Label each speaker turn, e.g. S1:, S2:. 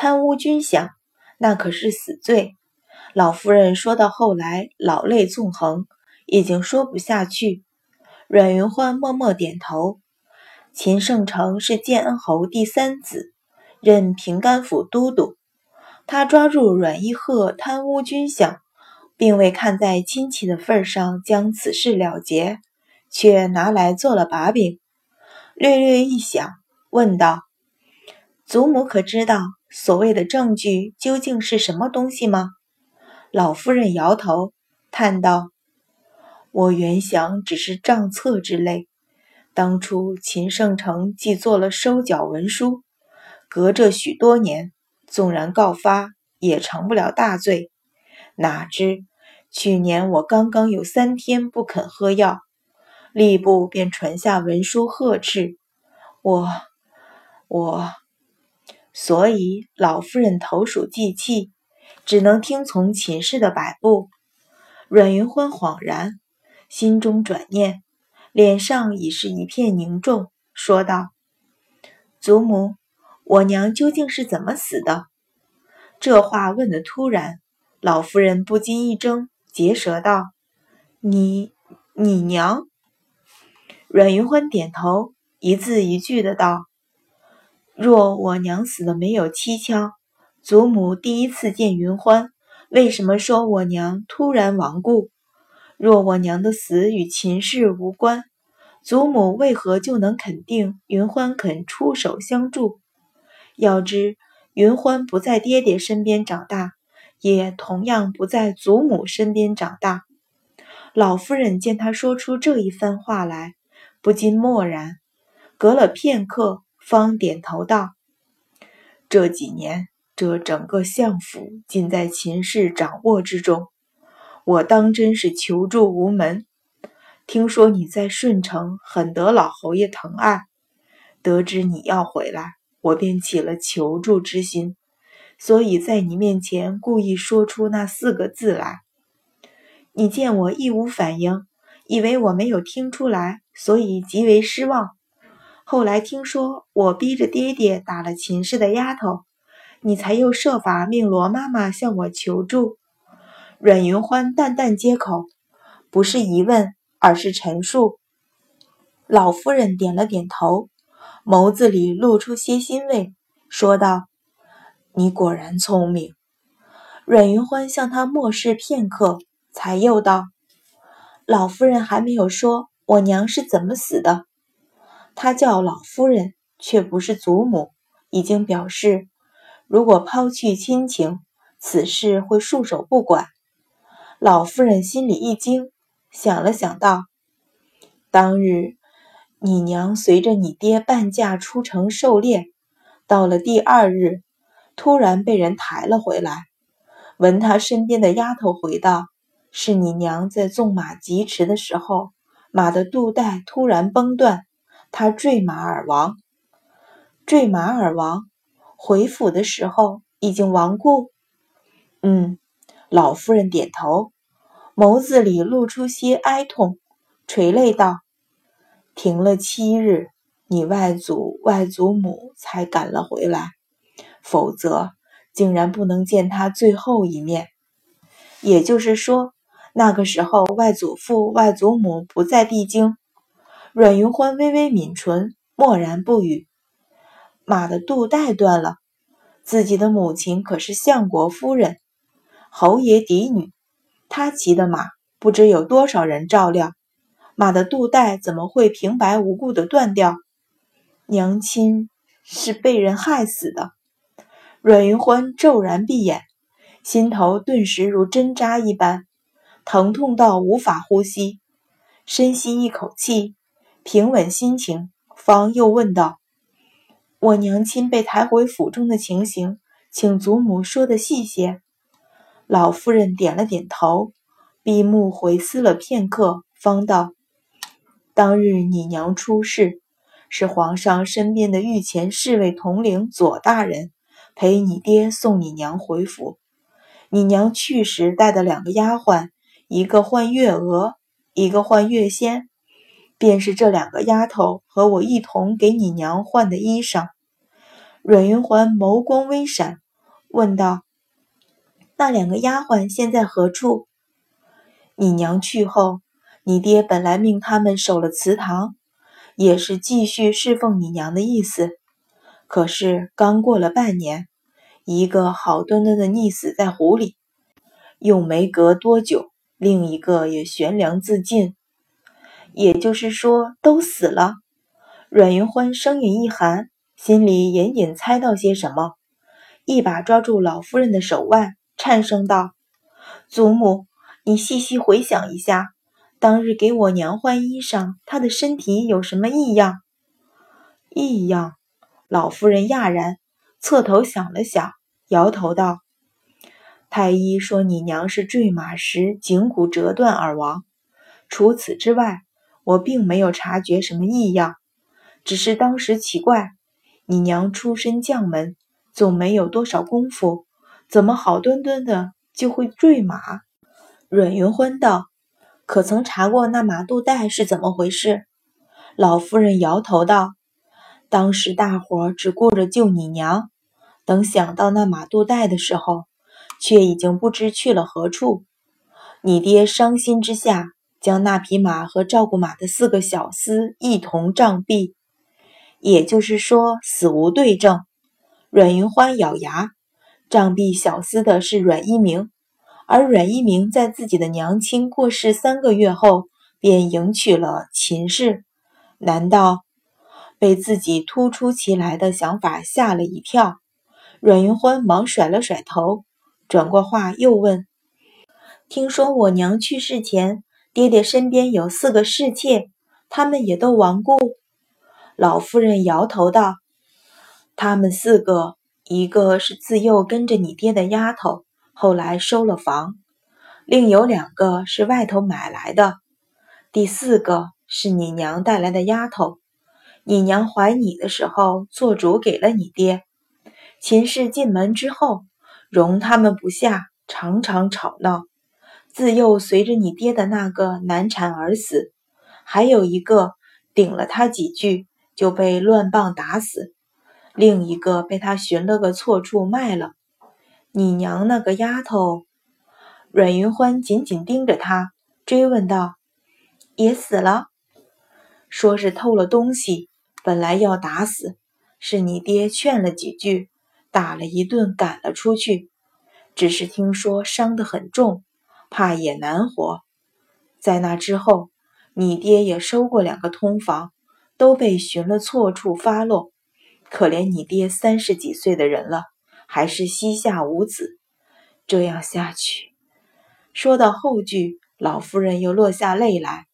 S1: 贪污军饷，那可是死罪。老夫人说到后来，老泪纵横，已经说不下去。阮云欢默默点头。秦圣成是建恩侯第三子，任平甘府都督。他抓住阮一鹤贪污军饷，并未看在亲戚的份上将此事了结，却拿来做了把柄。略略一想，问道：“祖母可知道所谓的证据究竟是什么东西吗？”老夫人摇头，叹道：“我原想只是账册之类。当初秦圣成既做了收缴文书，隔着许多年。”纵然告发，也成不了大罪。哪知去年我刚刚有三天不肯喝药，吏部便传下文书呵斥我。我，所以老夫人投鼠忌器，只能听从秦氏的摆布。阮云欢恍然，心中转念，脸上已是一片凝重，说道：“祖母。”我娘究竟是怎么死的？这话问得突然，老夫人不禁一怔，结舌道：“你，你娘？”阮云欢点头，一字一句的道：“若我娘死的没有蹊跷，祖母第一次见云欢，为什么说我娘突然亡故？若我娘的死与秦氏无关，祖母为何就能肯定云欢肯出手相助？”要知云欢不在爹爹身边长大，也同样不在祖母身边长大。老夫人见他说出这一番话来，不禁默然。隔了片刻，方点头道：“这几年，这整个相府尽在秦氏掌握之中，我当真是求助无门。听说你在顺城很得老侯爷疼爱，得知你要回来。”我便起了求助之心，所以在你面前故意说出那四个字来。你见我一无反应，以为我没有听出来，所以极为失望。后来听说我逼着爹爹打了秦氏的丫头，你才又设法命罗妈妈向我求助。阮云欢淡淡接口，不是疑问，而是陈述。老夫人点了点头。眸子里露出些欣慰，说道：“你果然聪明。”阮云欢向他漠视片刻，才又道：“老夫人还没有说我娘是怎么死的。她叫老夫人，却不是祖母，已经表示，如果抛去亲情，此事会束手不管。”老夫人心里一惊，想了想道：“当日。”你娘随着你爹半价出城狩猎，到了第二日，突然被人抬了回来。闻他身边的丫头回道：“是你娘在纵马疾驰的时候，马的肚带突然崩断，他坠马而亡。坠马而亡，回府的时候已经亡故。”嗯，老夫人点头，眸子里露出些哀痛，垂泪道。停了七日，你外祖外祖母才赶了回来，否则竟然不能见他最后一面。也就是说，那个时候外祖父外祖母不在帝京。阮云欢微微抿唇，默然不语。马的肚带断了，自己的母亲可是相国夫人，侯爷嫡女，她骑的马不知有多少人照料。马的肚带怎么会平白无故的断掉？娘亲是被人害死的。阮云欢骤然闭眼，心头顿时如针扎一般，疼痛到无法呼吸。深吸一口气，平稳心情，方又问道：“我娘亲被抬回府中的情形，请祖母说的细些。”老夫人点了点头，闭目回思了片刻，方道。当日你娘出事，是皇上身边的御前侍卫统领左大人陪你爹送你娘回府。你娘去时带的两个丫鬟，一个唤月娥，一个唤月仙，便是这两个丫头和我一同给你娘换的衣裳。阮云环眸光微闪，问道：“那两个丫鬟现在何处？”你娘去后，你爹本来命他们守了祠堂，也是继续侍奉你娘的意思。可是刚过了半年，一个好端端的溺死在湖里，又没隔多久，另一个也悬梁自尽。也就是说，都死了。阮云欢声音一寒，心里隐隐猜到些什么，一把抓住老夫人的手腕，颤声道：“祖母。”你细细回想一下，当日给我娘换衣裳，她的身体有什么异样？异样？老夫人讶然，侧头想了想，摇头道：“太医说你娘是坠马时颈骨折断而亡。除此之外，我并没有察觉什么异样。只是当时奇怪，你娘出身将门，总没有多少功夫，怎么好端端的就会坠马？”阮云欢道：“可曾查过那马肚带是怎么回事？”老夫人摇头道：“当时大伙只顾着救你娘，等想到那马肚带的时候，却已经不知去了何处。你爹伤心之下，将那匹马和照顾马的四个小厮一同杖毙，也就是说死无对证。”阮云欢咬牙：“杖毙小厮的是阮一鸣。”而阮一鸣在自己的娘亲过世三个月后，便迎娶了秦氏。难道被自己突出其来的想法吓了一跳？阮云欢忙甩了甩头，转过话又问：“听说我娘去世前，爹爹身边有四个侍妾，他们也都亡故？”老夫人摇头道：“他们四个，一个是自幼跟着你爹的丫头。”后来收了房，另有两个是外头买来的，第四个是你娘带来的丫头。你娘怀你的时候做主给了你爹。秦氏进门之后，容他们不下，常常吵闹。自幼随着你爹的那个难产而死，还有一个顶了他几句就被乱棒打死，另一个被他寻了个错处卖了。你娘那个丫头，阮云欢紧紧盯着他，追问道：“也死了？说是偷了东西，本来要打死，是你爹劝了几句，打了一顿，赶了出去。只是听说伤得很重，怕也难活。在那之后，你爹也收过两个通房，都被寻了错处发落。可怜你爹三十几岁的人了。”还是膝下无子，这样下去，说到后句，老夫人又落下泪来。